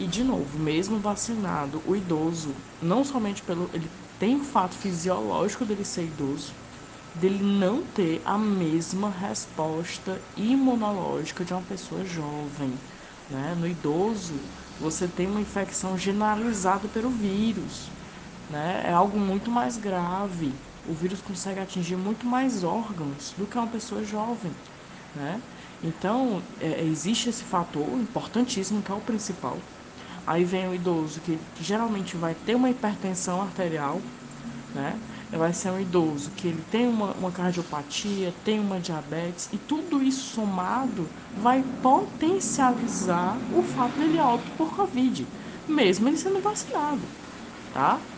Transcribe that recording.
E de novo, mesmo vacinado, o idoso, não somente pelo. Ele tem o fato fisiológico dele ser idoso, dele não ter a mesma resposta imunológica de uma pessoa jovem. Né? No idoso, você tem uma infecção generalizada pelo vírus. Né? É algo muito mais grave. O vírus consegue atingir muito mais órgãos do que uma pessoa jovem. Né? Então, é, existe esse fator importantíssimo, que é o principal. Aí vem o idoso, que, geralmente vai ter uma hipertensão arterial, né? vai ser um idoso que ele tem uma, uma cardiopatia, tem uma diabetes, e tudo isso somado vai potencializar o fato dele óbito por Covid, mesmo ele sendo vacinado, tá?